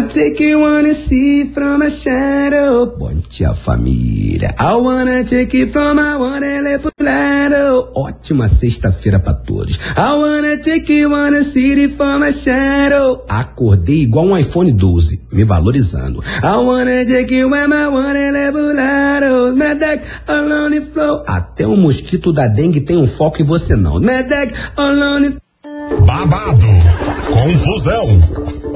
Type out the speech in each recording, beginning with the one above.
I take you wanna see from a shadow. Ponte a família. I wanna take you from a one lado. Ótima sexta-feira pra todos. I wanna take you wanna see from a shadow. Acordei igual um iPhone 12, me valorizando. I wanna take you when my one lado. Medec alone flow. Até o mosquito da dengue tem um foco e você não. Medec alone babado, confusão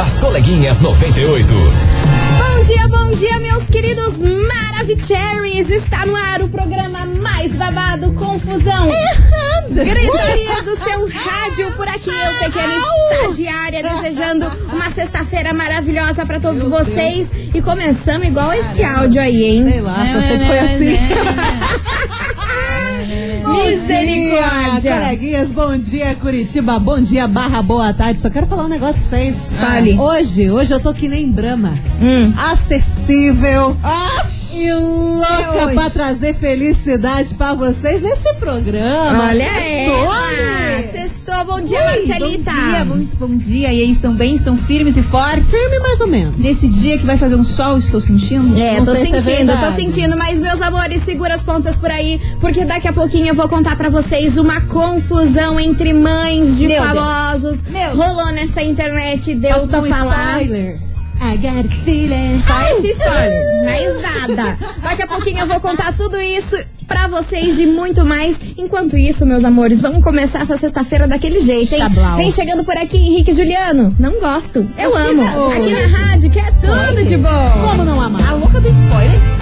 As coleguinhas 98. Bom dia, bom dia, meus queridos Maravicheries. Está no ar o programa mais babado, confusão. Errado. Gritaria do seu rádio por aqui. Eu, pequena estagiária, desejando uma sexta-feira maravilhosa para todos Meu vocês. Deus. E começamos igual esse áudio aí, hein? Sei lá, só sei que foi assim. Misericórdia! Coleguinhas, bom dia, Curitiba. Bom dia, barra boa tarde. Só quero falar um negócio pra vocês. Fale. Hoje, hoje eu tô que nem Brahma. Hum. Acessível. E louca pra trazer felicidade pra vocês nesse programa. Olha ela! Sextou, bom dia, Oi, Marcelita! Bom dia, muito bom dia. E aí, estão bem? Estão firmes e fortes? Firme mais ou menos. Nesse dia que vai fazer um sol, estou sentindo? É, Não tô é sentindo, é tô sentindo. Mas, meus amores, segura as pontas por aí, porque daqui a pouquinho eu vou contar pra vocês uma confusão entre mães de Meu famosos. Deus. Rolou nessa internet, deu pra falar. Spoiler. I got a feeling. Só esse spoiler, mais nada. Daqui a pouquinho eu vou contar tudo isso pra vocês e muito mais. Enquanto isso, meus amores, vamos começar essa sexta-feira daquele jeito, hein? Chablau. Vem chegando por aqui, Henrique Juliano. Não gosto. Eu amo. Aqui na rádio, que é tudo de bom. Como não amar? A louca do spoiler.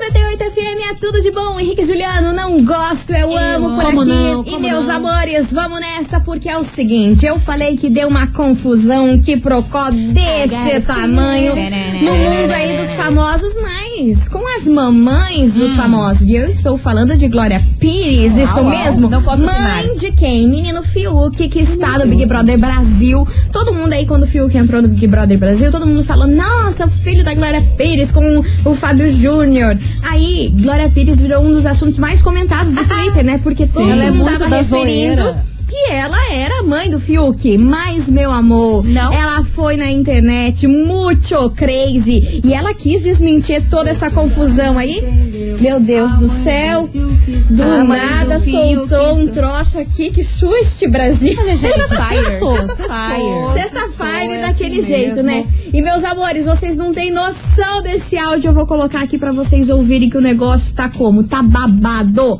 98 FM é tudo de bom. Henrique Juliano, não gosto, eu, eu amo por aqui. Não, e meus não? amores, vamos nessa porque é o seguinte: eu falei que deu uma confusão, que procó desse tamanho no mundo aí dos famosos, mas com as mamães dos hum. famosos. E eu estou falando de Glória Pires, uau, isso mesmo? Não posso Mãe opinar. de quem? Menino Fiuk, que está no Big Brother Brasil. Todo mundo aí, quando o Fiuk entrou no Big Brother Brasil, todo mundo falou: nossa, o filho da Glória Pires com o Fábio Júnior. Aí, Glória Pires virou um dos assuntos mais comentados do Twitter, né? Porque todo Sim, mundo é tava referindo. Zoeira que ela era mãe do Fiuk. Mas, meu amor, não. ela foi na internet muito crazy e ela quis desmentir toda essa confusão aí. Meu Deus do céu, do nada soltou um troço aqui que suste Brasil. Olha, gente, Sexta-feira daquele assim jeito, né? E meus amores, vocês não têm noção desse áudio. Eu vou colocar aqui para vocês ouvirem que o negócio tá como? Tá babado.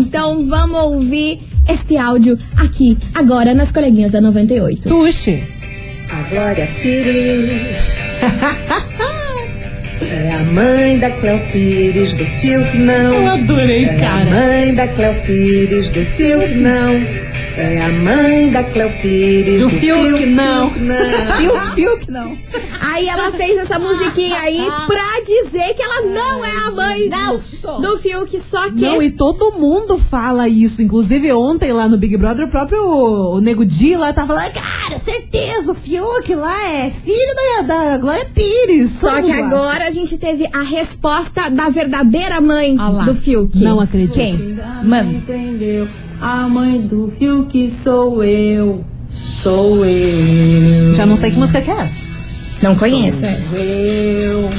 Então vamos ouvir este áudio aqui, agora nas coleguinhas da 98. Puxe. A Glória Pires. É a mãe da Cleo Pires do Fiuk, não. Eu adorei, é cara. É a mãe da Cleo Pires do Fiuk, não. É a mãe da Cleo Pires. Do, do Fiuk, não. Fiuk, Fiuk, não. Aí ela fez essa musiquinha aí pra dizer que ela não é a mãe do, do Fiuk, só que. Não, e todo mundo fala isso. Inclusive, ontem lá no Big Brother, o próprio o Nego Di lá tava falando, cara, certeza, o Fiuk lá é filho da, da Glória Pires. Só que agora acha. a gente teve a resposta da verdadeira mãe ah do Fiuk. Não acredito. Quem? Mano. A mãe do Fiuk sou eu. Sou eu. Já não sei que música que é essa. Não conheço sou essa. Eu.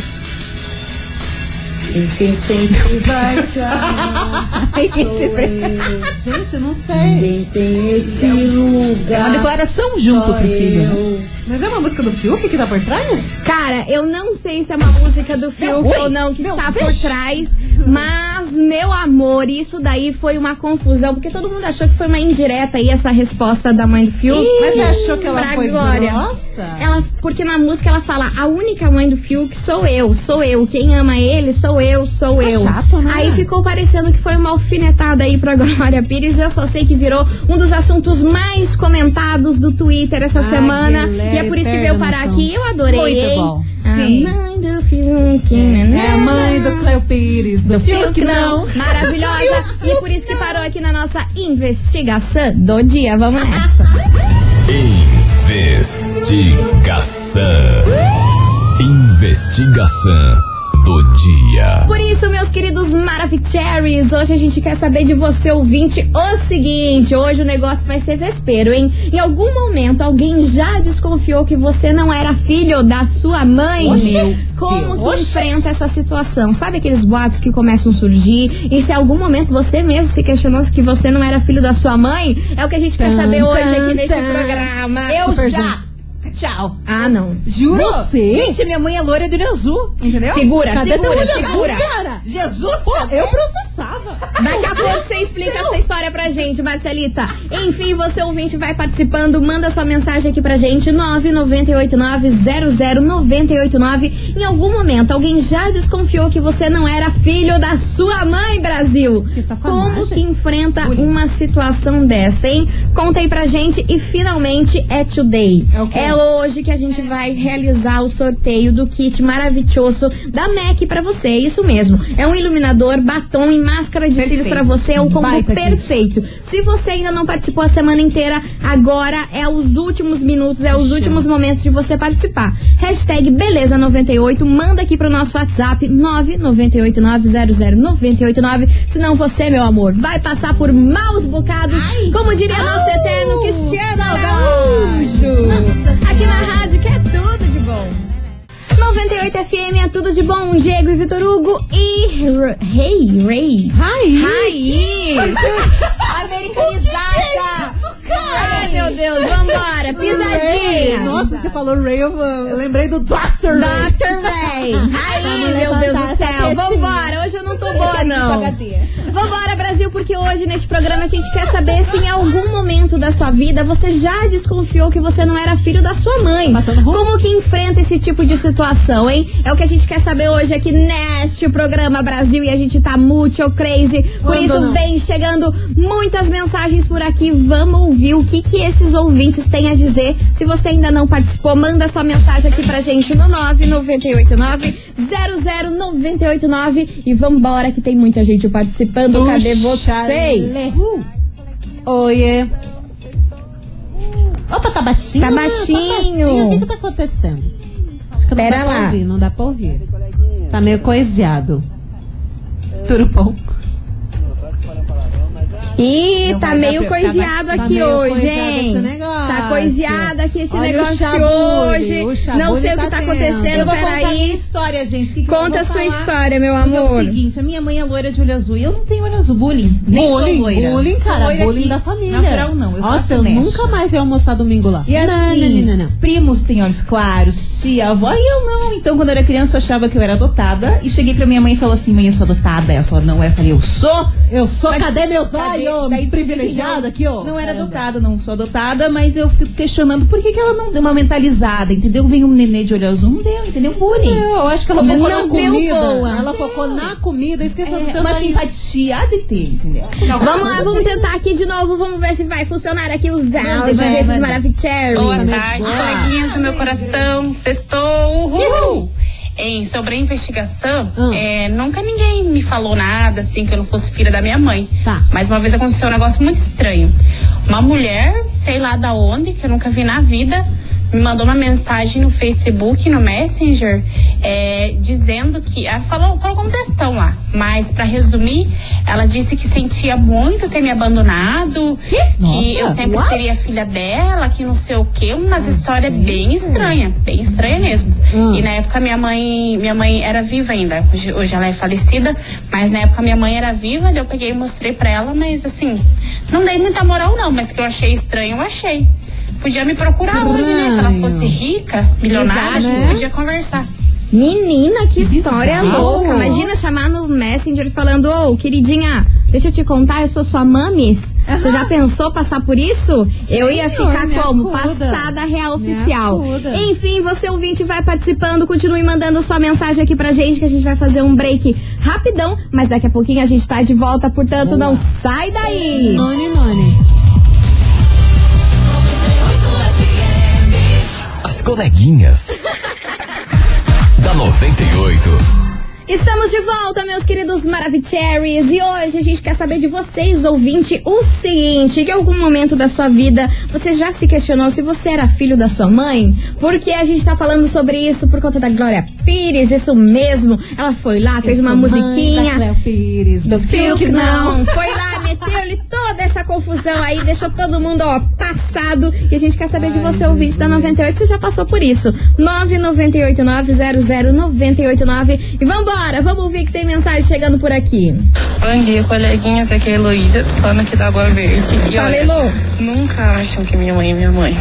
E quem sempre vai te amar. Gente, não sei. Ninguém tem esse lugar. É uma declaração junto pro filho. Né? Mas é uma música do Fiuk que tá por trás? Cara, eu não sei se é uma música do Fiuk ou não que está por trás, mas, meu amor, isso daí foi uma confusão, porque todo mundo achou que foi uma indireta aí essa resposta da mãe do Fiuk. Mas você achou que ela foi Glória. grossa? Ela, porque na música ela fala, a única mãe do Fiuk sou eu, sou eu. Quem ama ele sou eu, sou eu. chato, né? Aí ficou parecendo que foi uma alfinetada aí pra Glória Pires. Eu só sei que virou um dos assuntos mais comentados do Twitter essa Ai, semana. E é por isso que veio parar aqui. Eu adorei. Muito bom. Sim. A mãe do do Fiuk. É a mãe do Cleo Pires, do, Fiuk não. Maravilhosa. e por isso que parou aqui na nossa investigação do dia. Vamos nessa. Investigação. Investigação do dia. Por isso, meus queridos Maravicheries, hoje a gente quer saber de você, ouvinte, o seguinte: hoje o negócio vai ser vespeiro, hein? Em algum momento alguém já desconfiou que você não era filho da sua mãe? Oxi. Como que Oxi. enfrenta essa situação? Sabe aqueles boatos que começam a surgir? E se em algum momento você mesmo se questionou que você não era filho da sua mãe? É o que a gente quer Tan, saber hoje tan, aqui nesse programa. Eu Super já. Tchau. Ah, não. Juro? Você? Gente, minha mãe é loira do azul, entendeu? Segura, Cadê segura, segura. Jesus, Pô, eu processava. Daqui a pouco você explica essa história pra gente, Marcelita. Enfim, você ouvinte vai participando, manda sua mensagem aqui pra gente, 998900989. Em algum momento, alguém já desconfiou que você não era filho da sua mãe, Brasil? Que. Como que enfrenta uma situação dessa, hein? Conta aí pra gente e finalmente é today. É o quê? hoje que a gente vai realizar o sorteio do kit maravilhoso da MAC pra você. Isso mesmo. É um iluminador, batom e máscara de cílios pra você. É o combo Baita perfeito. Se você ainda não participou a semana inteira, agora é os últimos minutos, é os últimos momentos de você participar. Hashtag Beleza98, manda aqui pro nosso WhatsApp 998900989. Senão você, meu amor, vai passar por maus bocados, como diria nosso eterno Cristiano Araújo. Aqui na rádio 98 FM é tudo de bom. Diego e Vitor Hugo e R- Rei, Rei. Aí. Aí! Americanizada! Ai, meu Deus, vambora, pisadinha! Nossa, você falou Ray, eu, eu lembrei do Dr. Ray. Dr. Ray! Aí, meu Deus do essa céu! tetinha. Vambora! Não! Vambora, Brasil, porque hoje neste programa a gente quer saber se em algum momento da sua vida você já desconfiou que você não era filho da sua mãe. Como que enfrenta esse tipo de situação, hein? É o que a gente quer saber hoje aqui neste programa Brasil e a gente tá muito crazy. Por isso não? vem chegando muitas mensagens por aqui. Vamos ouvir o que que esses ouvintes têm a dizer. Se você ainda não participou, manda sua mensagem aqui pra gente no 9989 00989 e vambora que tem muita gente participando. Cadê vocês? Uh. Oiê. Opa, tá baixinho? Tá baixinho. O que que tá acontecendo? Acho que não Pera dá lá. pra ouvir, não dá pra ouvir. Tá meio coisiado. Tudo bom? Ih, tá dar meio tá coiseado aqui Tá hoje, hein? Tá coiseado aqui esse Olha negócio hoje. Não sei o tá que tá tendo. acontecendo, Eu vou contar a minha peraí. história, gente. Que que Conta a sua falar? história, meu Porque É o amor. seguinte, a minha mãe é loira de olho azul e eu não tenho olho azul. Bullying. Nem bullying, sou loira. bullying, cara, loira bullying aqui. da família. Natural não, eu Nossa, faço eu mesh. nunca mais ia almoçar domingo lá. E assim, não, não, não, não. primos têm olhos claros, tia, avó, e eu não. Então, quando eu era criança, eu achava que eu era adotada. E cheguei pra minha mãe e falou assim, mãe, eu sou adotada. Ela falou, não é. Eu falei, eu sou. Eu sou, Mas cadê meus cadê? Daí privilegiado aqui, ó. Não era adotada, não sou adotada, mas eu fico questionando por que, que ela não deu uma mentalizada, entendeu? Vem um nenê de olho azul, não deu, entendeu? Bullying. Eu acho que ela focou na não deu comida. boa. Ela focou na comida, esqueceu do É, teu uma simpatia há de ter, entendeu? Vamos lá, vamos tentar aqui de novo. Vamos ver se vai funcionar aqui os áudios desses maravilhosos. Boa tarde, coleguinhas do meu coração. Sextou, uhul! Sobre a investigação, Hum. é, nunca ninguém me falou nada, assim, que eu não fosse filha da minha mãe. Tá. Mas uma vez aconteceu um negócio muito estranho. Uma mulher, sei lá da onde, que eu nunca vi na vida, me mandou uma mensagem no Facebook, no Messenger, é, dizendo que. Ela falou, colocou um textão lá. Mas, pra resumir, ela disse que sentia muito ter me abandonado, que eu Nossa, sempre what? seria filha dela, que não sei o quê, umas histórias bem estranhas, bem estranha mesmo. Hum. E na época minha mãe, minha mãe era viva ainda. Hoje, hoje ela é falecida, mas na época minha mãe era viva, eu peguei e mostrei pra ela, mas assim, não dei muita moral não, mas que eu achei estranho, eu achei. Podia me procurar hoje, né? Se ela fosse rica, milionária, a gente né? podia conversar. Menina, que história bizarro. louca. Imagina chamar no Messenger falando, ô, queridinha, deixa eu te contar, eu sou sua mamis. Você já pensou passar por isso? eu ia Senhor, ficar me como? acuda. Passada real oficial. Enfim, você ouvinte vai participando, continue mandando sua mensagem aqui pra gente, que a gente vai fazer um break rapidão, mas daqui a pouquinho a gente tá de volta, portanto, não sai daí. Noni, noni. Coleguinhas. da 98. Estamos de volta, meus queridos Maravicheries, e hoje a gente quer saber de vocês, ouvinte, o seguinte: que em algum momento da sua vida você já se questionou se você era filho da sua mãe? Porque a gente tá falando sobre isso por conta da Glória Pires, isso mesmo. Ela foi lá, fez Eu uma sou mãe musiquinha. da Cleo Pires, Do Fiuk, não. Foi lá, meteu-lhe toda essa confusão aí, deixou todo mundo, ó, passado. E a gente quer saber de você, ouvinte da 98, você já passou por isso. 998900989. E vambora, vamos ouvir que tem mensagem chegando por aqui. Bom dia, coleguinhas. Aqui é a Heloísa, falando aqui da Água Verde. E Fala, olha, Elo. nunca acham que minha mãe é minha mãe.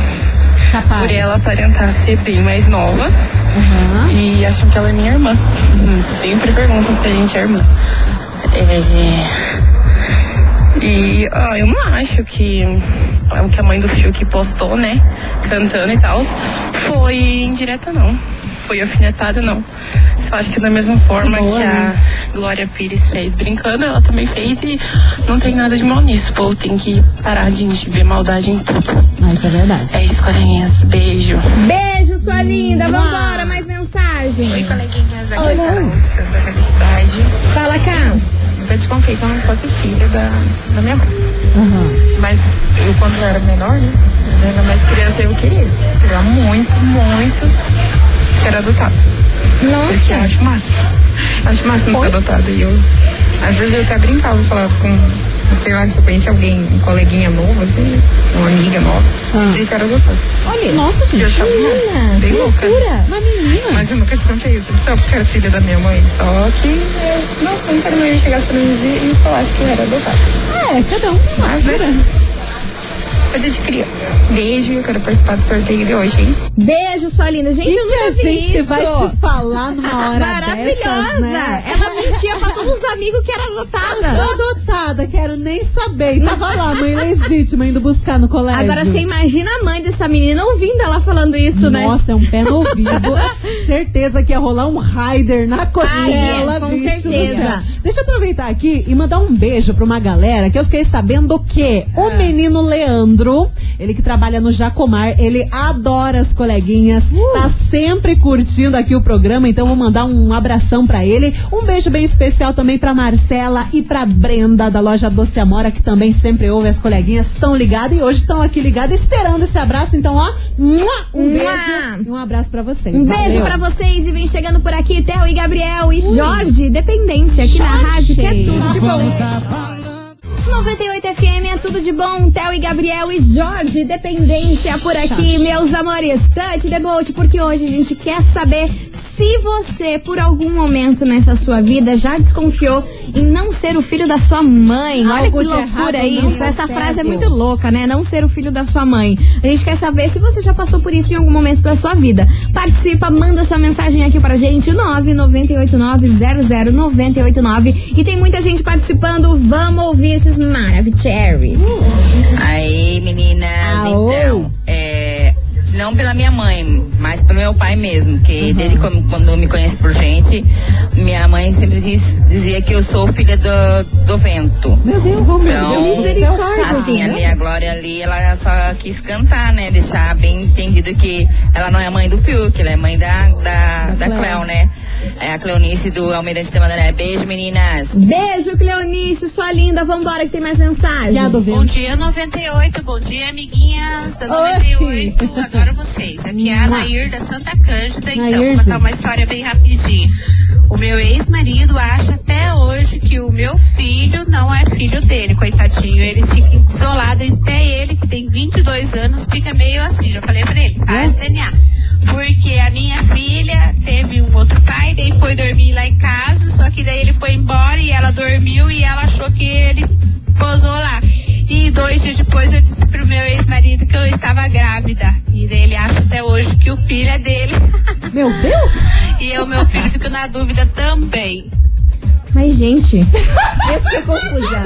Capaz. Por ela aparentar ser bem mais nova Aham. e acham que ela é minha irmã. Sempre perguntam se a gente é irmã. É... E ó, eu não acho que o que a mãe do Fiuk postou, né? Cantando e tal, foi indireta, não. Foi alfinetada, não. Só acho que da mesma forma que, boa, a né? Glória Pires fez brincando, ela também fez e não tem nada de mal nisso. O povo tem que parar de ver maldade em tudo. Ah, isso é verdade. É isso, coleguinhas. Beijo. Beijo, sua linda. Vambora, mais mensagem. Oi, coleguinhas. Aqui Oi, é a Santa Felicidade. Fala cá. Eu desconfiei que eu não fosse filha da, da minha mãe. Aham. Mas eu, quando eu era menor, né? Eu era mais criança, eu queria. Queria muito, muito ser adotado. Porque eu Nossa. acho massa. Acho massa não ser adotada. E eu, às vezes eu até brincava, falava com, sei lá, se eu conhecia alguém, um coleguinha novo, assim, uma amiga nova, Ah. dizia que era adotado. Olha, nossa, gente. Eu achava massa. Bem louca. Loucura. Mas menina. Mas eu nunca desconfiei isso, só porque era filha da minha mãe. Só que, eu, nossa, não quero mais chegasse pra mim e, e falasse que eu era adotada. É, cada um uma Mas, né? Coisa de criança. Beijo, eu quero participar do sorteio de hoje, hein? Beijo, sua linda. Gente, E eu que nunca a vi gente isso. vai te falar numa hora Maravilhosa! dessas, né? Ela mentia pra todos os amigos que era adotada. Sou adotada, quero nem saber. E tava lá, mãe legítima, indo buscar no colégio. Agora você imagina a mãe dessa menina ouvindo ela falando isso, né? Nossa, é um pé no ouvido. Certeza que ia rolar um rider na costela, Ah, é, com bicho certeza. Deixa eu aproveitar aqui e mandar um beijo pra uma galera que eu fiquei sabendo que o menino Leandro, ele que trabalha no Jacomar, ele adora as coleguinhas, tá sempre curtindo aqui o programa, então vou mandar um abração pra ele. Um beijo bem especial também pra Marcela e pra Brenda da loja Doce Amora, que também sempre ouve as coleguinhas, estão ligadas e hoje estão aqui ligadas esperando esse abraço. Então, ó, um beijo e um abraço pra vocês. Um beijo Valeu. pra vocês e vem chegando por aqui Theo e Gabriel e Jorge, Dependência, aqui na rádio, que é tudo de bom. 98 FM é tudo de bom. Theo e Gabriel e Jorge, Dependência por aqui, meus amores. The boat, porque hoje a gente quer saber se você, por algum momento nessa sua vida, já desconfiou em não ser o filho da sua mãe. Olha Algo que de loucura errado isso. Essa frase é muito louca, né? Não ser o filho da sua mãe. A gente quer saber se você já passou por isso em algum momento da sua vida. Participa, manda sua mensagem aqui pra gente, 998900989. E tem muita gente participando. Vamos ouvir esses maravilhosos. Aí, meninas, Aô. então, é, não pela minha mãe, mas pelo meu pai mesmo, que desde quando, me conhece por gente, minha mãe sempre diz- dizia que eu sou filha do, do vento. Meu Deus, oh, meu Então, Deus cara. Assim, ali Glória ali, ela só quis cantar, né? Deixar bem entendido que ela não é mãe do Fiuk, ela é mãe da, da, da Cleo. Cleo, né? É a Cleonice do Almirante Tamandaré. Beijo, meninas. Beijo, Cleonice, sua linda. Vambora que tem mais mensagem. Já do Bom dia, 98. Bom dia, amiguinhas da Oi. 98. Adoro vocês. Aqui é a Nair da Santa Cândida. Então, vou contar uma história bem rapidinho. O meu ex-marido acha até hoje que o meu filho não é filho dele, coitadinho. Ele fica isolado, até ele, que tem 22 anos, fica meio assim. Já falei pra ele, faz DNA. Porque a minha filha teve um outro pai, daí foi dormir lá em casa, só que daí ele foi embora e ela dormiu e ela achou que ele posou lá. E dois dias depois eu disse pro meu ex-marido que eu estava grávida. E daí ele acha até hoje que o filho é dele. Meu Deus! e eu, meu filho, fico na dúvida também. Mas, gente, Eu fiquei confusa.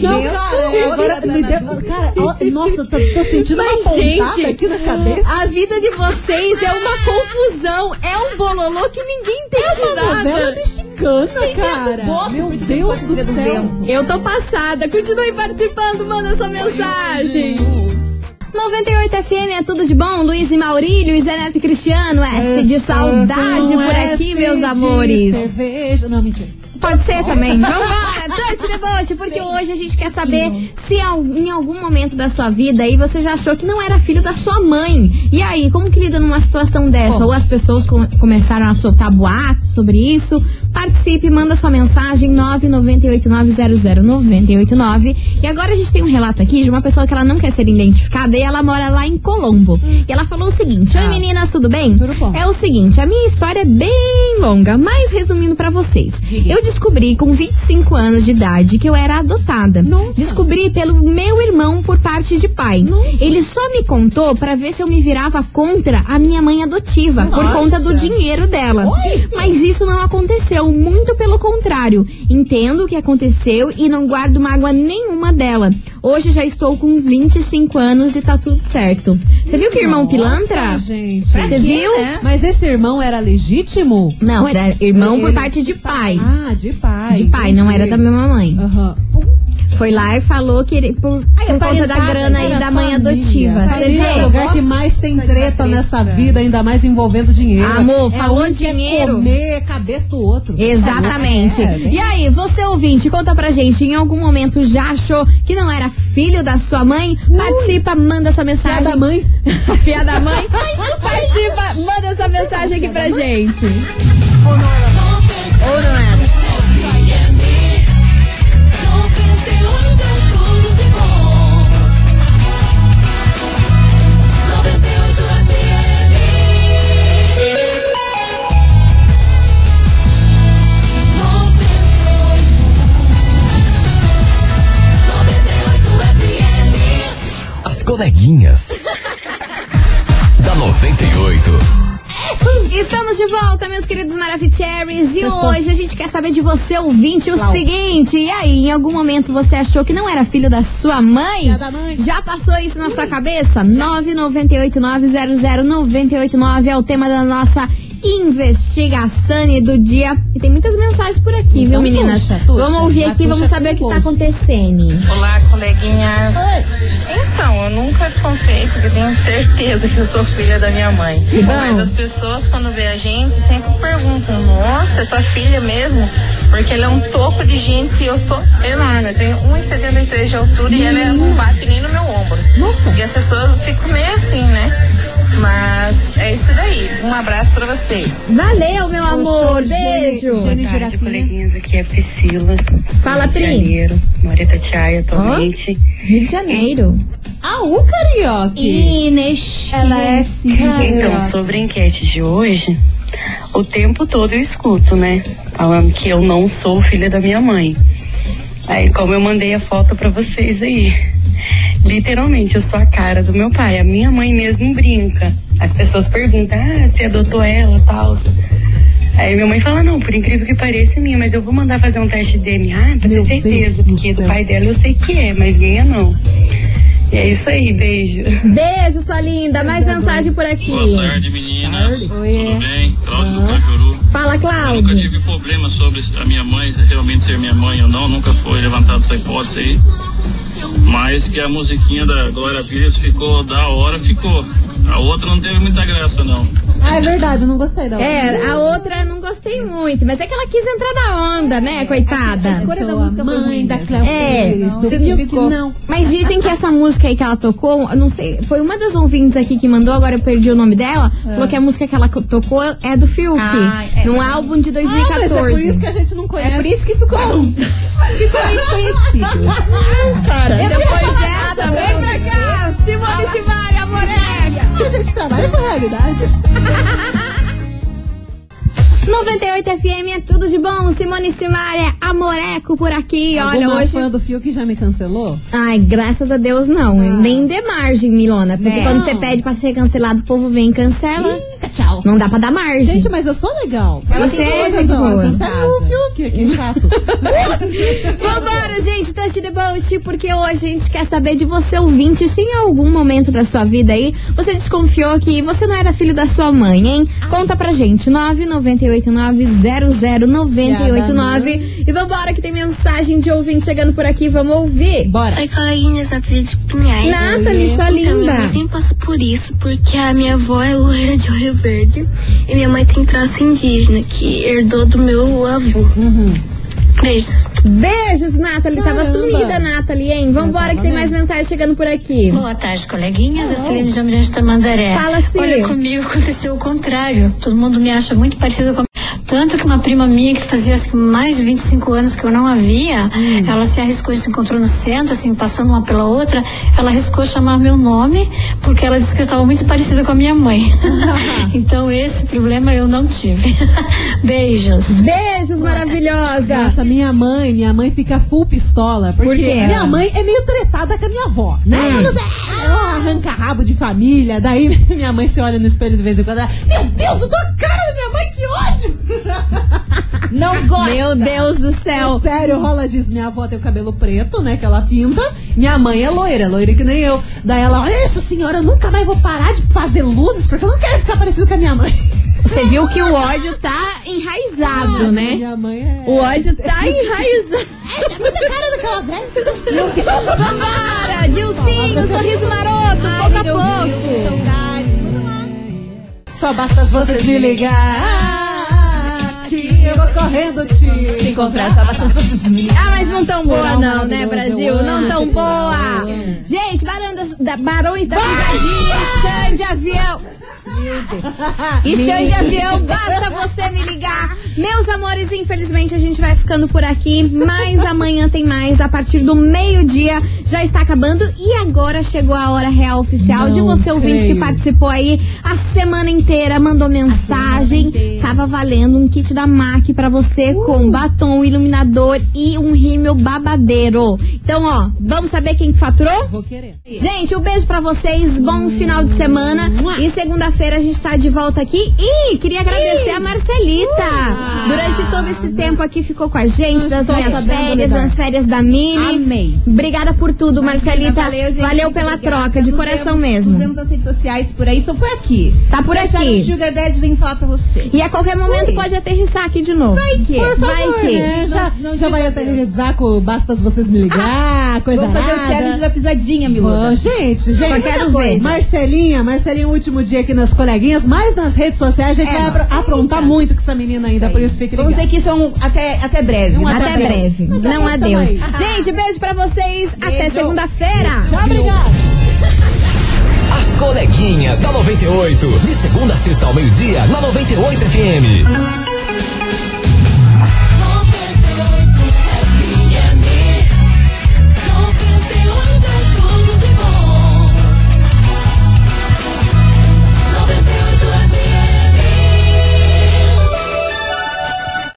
Não, cara, agora me deu. Cara, ó, nossa, tô, tô sentindo uma Mas, pontada gente, aqui na cabeça. a vida de vocês é uma confusão. É um bololô que ninguém entende É uma novela nada. mexicana, cara. Meu Deus do céu. Eu tô passada. Continue participando, manda sua mensagem. 98 FM é tudo de bom. Luiz e Maurílio, Zé Neto e Cristiano. S de saudade Com por aqui, meus amores. Cerveja. Não, mentira. Pode ser também. Vambora, touch deboche, porque hoje a gente quer saber se em algum momento da sua vida aí você já achou que não era filho da sua mãe. E aí, como que lida numa situação dessa? Ou as pessoas com- começaram a soltar boatos sobre isso? Participe, manda sua mensagem 998900989. E agora a gente tem um relato aqui de uma pessoa que ela não quer ser identificada e ela mora lá em Colombo. E ela falou o seguinte: Oi meninas, tudo bem? Tudo bom. É o seguinte, a minha história é bem longa, mas resumindo pra vocês. Eu descobri com 25 anos de idade que eu era adotada. Descobri pelo meu irmão por parte de pai. Ele só me contou pra ver se eu me virava contra a minha mãe adotiva por conta do dinheiro dela. Mas isso não aconteceu, muito pelo contrário. Entendo o que aconteceu e não guardo mágoa nenhuma dela. Hoje já estou com 25 anos e tá tudo certo. Você viu que irmão pilantra? Nossa, gente. Você viu? Mas esse irmão era legítimo? Não, era irmão por parte de pai. Ah, de pai. De pai, não era da entendi. minha mãe. Aham. Foi lá e falou que ele, por, por conta da grana aí da mãe adotiva. Você Família é o vê? lugar que mais tem treta nessa vida, ainda mais envolvendo dinheiro. Amor, é falou é dinheiro. comer cabeça do outro. Exatamente. É, E aí, você ouvinte, conta pra gente, em algum momento já achou que não era filho da sua mãe? Participa, manda sua mensagem. Filha da mãe. Filha da mãe? Participa, manda essa mensagem aqui pra gente. Ou não era? As coleguinhas. da 98. Estamos de volta, meus queridos Maravicheries. E hoje a gente quer saber de você, ouvinte, o Lau. seguinte. E aí, em algum momento você achou que não era filho da sua mãe? Filha da mãe. Já passou isso na sua cabeça? 998900989 é o tema da nossa investigação do dia. E tem muitas mensagens por aqui, Então, viu, meninas? puxa, puxa. vamos ouvir aqui, vamos puxar saber o que tá gosto. acontecendo. Olá, coleguinhas. Então, eu nunca desconfiei, porque tenho certeza que eu sou filha da minha mãe. bom. Mas as pessoas, quando vê a gente, sempre perguntam: Nossa, é tua filha mesmo? Porque ela é um toco de gente e eu sou enorme. Eu tenho 1,73 de altura e ela é- não bate nem no meu ombro. Nossa. E as pessoas ficam meio assim, né? Mas é isso daí. Um abraço pra vocês. Valeu, meu amor. Beijo. Gene Boa tarde, coleguinhas. Aqui é a Priscila. Fala, Rio de Pri. Janeiro. Moro em Itatiaia atualmente. Rio de Janeiro. Ah, o carioque. Inês. Ela é Então, carioca. sobre a enquete de hoje, o tempo todo eu escuto, né? Falando que eu não sou filha da minha mãe. Aí, como eu mandei a foto pra vocês aí. Literalmente, eu sou a cara do meu pai. A minha mãe mesmo brinca. As pessoas perguntam, ah, você adotou ela e tal. Aí minha mãe fala, não, por incrível que pareça é minha, mas eu vou mandar fazer um teste de DNA pra Meu ter certeza, Deus do porque do céu. pai dela eu sei que é, mas minha não. E é isso aí, beijo. Beijo, sua linda. Mais mensagem por aqui. Boa tarde, meninas. Oiê. Tudo bem? Cláudio do Cajuru. Fala, Eu nunca Cláudio. tive problema sobre a minha mãe realmente ser minha mãe ou não, nunca foi levantada essa hipótese aí. Mas que a musiquinha da Glória Pires ficou da hora, ficou. A outra não teve muita graça, não. Ah, é verdade, eu não gostei da outra. É, a outra eu não gostei muito, mas é que ela quis entrar na onda, né, coitada? A escolha da música mãe ruim da mesmo. Cléo É, Pires, Você viu que não. Mas dizem que essa música aí que ela tocou, eu não sei, foi uma das ouvintes aqui que mandou, agora eu perdi o nome dela, falou que a música que ela co- tocou é do Fiuk, Ah, é. num álbum de Ah, mas é 2014. por isso que a gente não conhece. É por isso que ficou, ficou desconhecido. Cara, depois dessa, vem pra cá, Simone Simaria, Morega. A gente trabalha com a realidade. 98 FM é tudo de bom, Simone Simaria, Amoreco por aqui, olha, Alguma hoje... fã do Fio que já me cancelou? Ai, graças a Deus não. Nem dê margem, Milona. Porque Né? quando Não. você pede pra ser cancelado, o povo vem e cancela. Tchau. Não dá pra dar margem. Gente, mas eu sou legal. Você é gente boa. Cancela o Fiuk, que chato. Vambora, gente, Touch the Boat, porque hoje a gente quer saber de você, ouvinte, se em algum momento da sua vida aí você desconfiou que você não era filho da sua mãe, hein? Conta pra gente, 998900989. E vambora, que tem mensagem de ouvinte chegando por aqui, vamos ouvir. Bora. Oi, coleguinhas, Nathalie de Pinhais. Nathalie, sua Então, linda. eu sempre passo por isso, porque a minha avó é loira de olho verde e minha mãe tem traço indígena, que herdou do meu avô. Uhum. Beijos. Beijos, Nathalie. Tava Caramba. sumida, Nathalie, hein? Vambora, que tem mais mensagem chegando por aqui. Boa tarde, coleguinhas. A Celene de Almirante Tamandaré. Fala, Cê. Olha, comigo aconteceu o contrário. Todo mundo me acha muito parecida com tanto que uma prima minha que fazia acho que mais de 25 anos que eu não a via, Hum. ela se arriscou e se encontrou no centro, assim, passando uma pela outra, ela arriscou chamar meu nome, porque ela disse que eu estava muito parecida com a minha mãe. então esse problema eu não tive. Beijos. Beijos, maravilhosa. Nossa, minha mãe, minha mãe fica full pistola. Porque Por minha mãe é meio tretada com a minha avó, né? Hum. Ela, ela arranca rabo de família. Daí minha mãe se olha no espelho de vez em quando. Ela, Meu Deus, eu tô a cara da minha mãe, que ódio! Não gosta. Meu Deus do céu. Sério, rola disso. Minha avó tem o cabelo preto, né? Que ela pinta. Minha mãe é loira, loira que nem eu. Daí ela, olha essa senhora, eu nunca mais vou parar de fazer luzes, porque eu não quero ficar parecida com a minha mãe. Você viu que o ódio tá enraizado, né? Minha mãe é. O ódio tá enraizado. É, tá muita cara daquela velha. Vambora, Dilcinho, sorriso maroto, pouco a pouco. Só basta você me ligar. Vou correndo te Encontrar basta vocês me Ah, mas não tão boa não, né, Brasil? Não tão boa. Gente, da, Barões da Pisadinha, Xande Avião. E Xande Avião, basta você me ligar. Meus amores, infelizmente a gente vai ficando por aqui, mas amanhã tem mais. A partir do meio-dia já está acabando. E agora chegou a hora real oficial de Não você ouvinte que creio. participou aí a semana inteira, mandou mensagem. Tava valendo um kit da MAC pra você Uh! com batom, iluminador e um rímel babadeiro. Então, ó, vamos saber quem que faturou? Vou querer. Gente, um beijo pra vocês, bom final de semana. E segunda-feira a gente tá de volta aqui. E queria agradecer a Marcelita. Durante todo esse tempo aqui ficou com a gente, das tô minhas férias, das férias da Mini. Amei. Obrigada por tudo, Marcelita. Valeu, gente. Valeu pela obrigada. troca, de Nos coração vemos- mesmo. Nos vemos nas redes sociais por aí, estou por aqui. Tá por Se aqui. que Sugar Daddy vem falar pra você. E a qualquer momento Ui. pode aterrissar aqui de novo. Vai que. Por favor, Vai que. né? Já, Não- não já vai diga aterrizar com bastas vocês me ligar, coisa Vamos fazer o challenge da pisadinha. Bom, gente, gente. Só quero ver. Marcelinha, Marcelinha, o último dia aqui nas coleguinhas, mas nas redes sociais a gente É, vai apro- aprontar muito com essa menina ainda, por isso fique Vamos ligado. dizer que isso é um até, até breve. Um né? Até breve. Mas Não adeus. Gente, beijo pra vocês. Até Beijo. segunda-feira. Tchau, obrigada. As coleguinhas da 98. De segunda a sexta ao meio-dia, na 98 FM.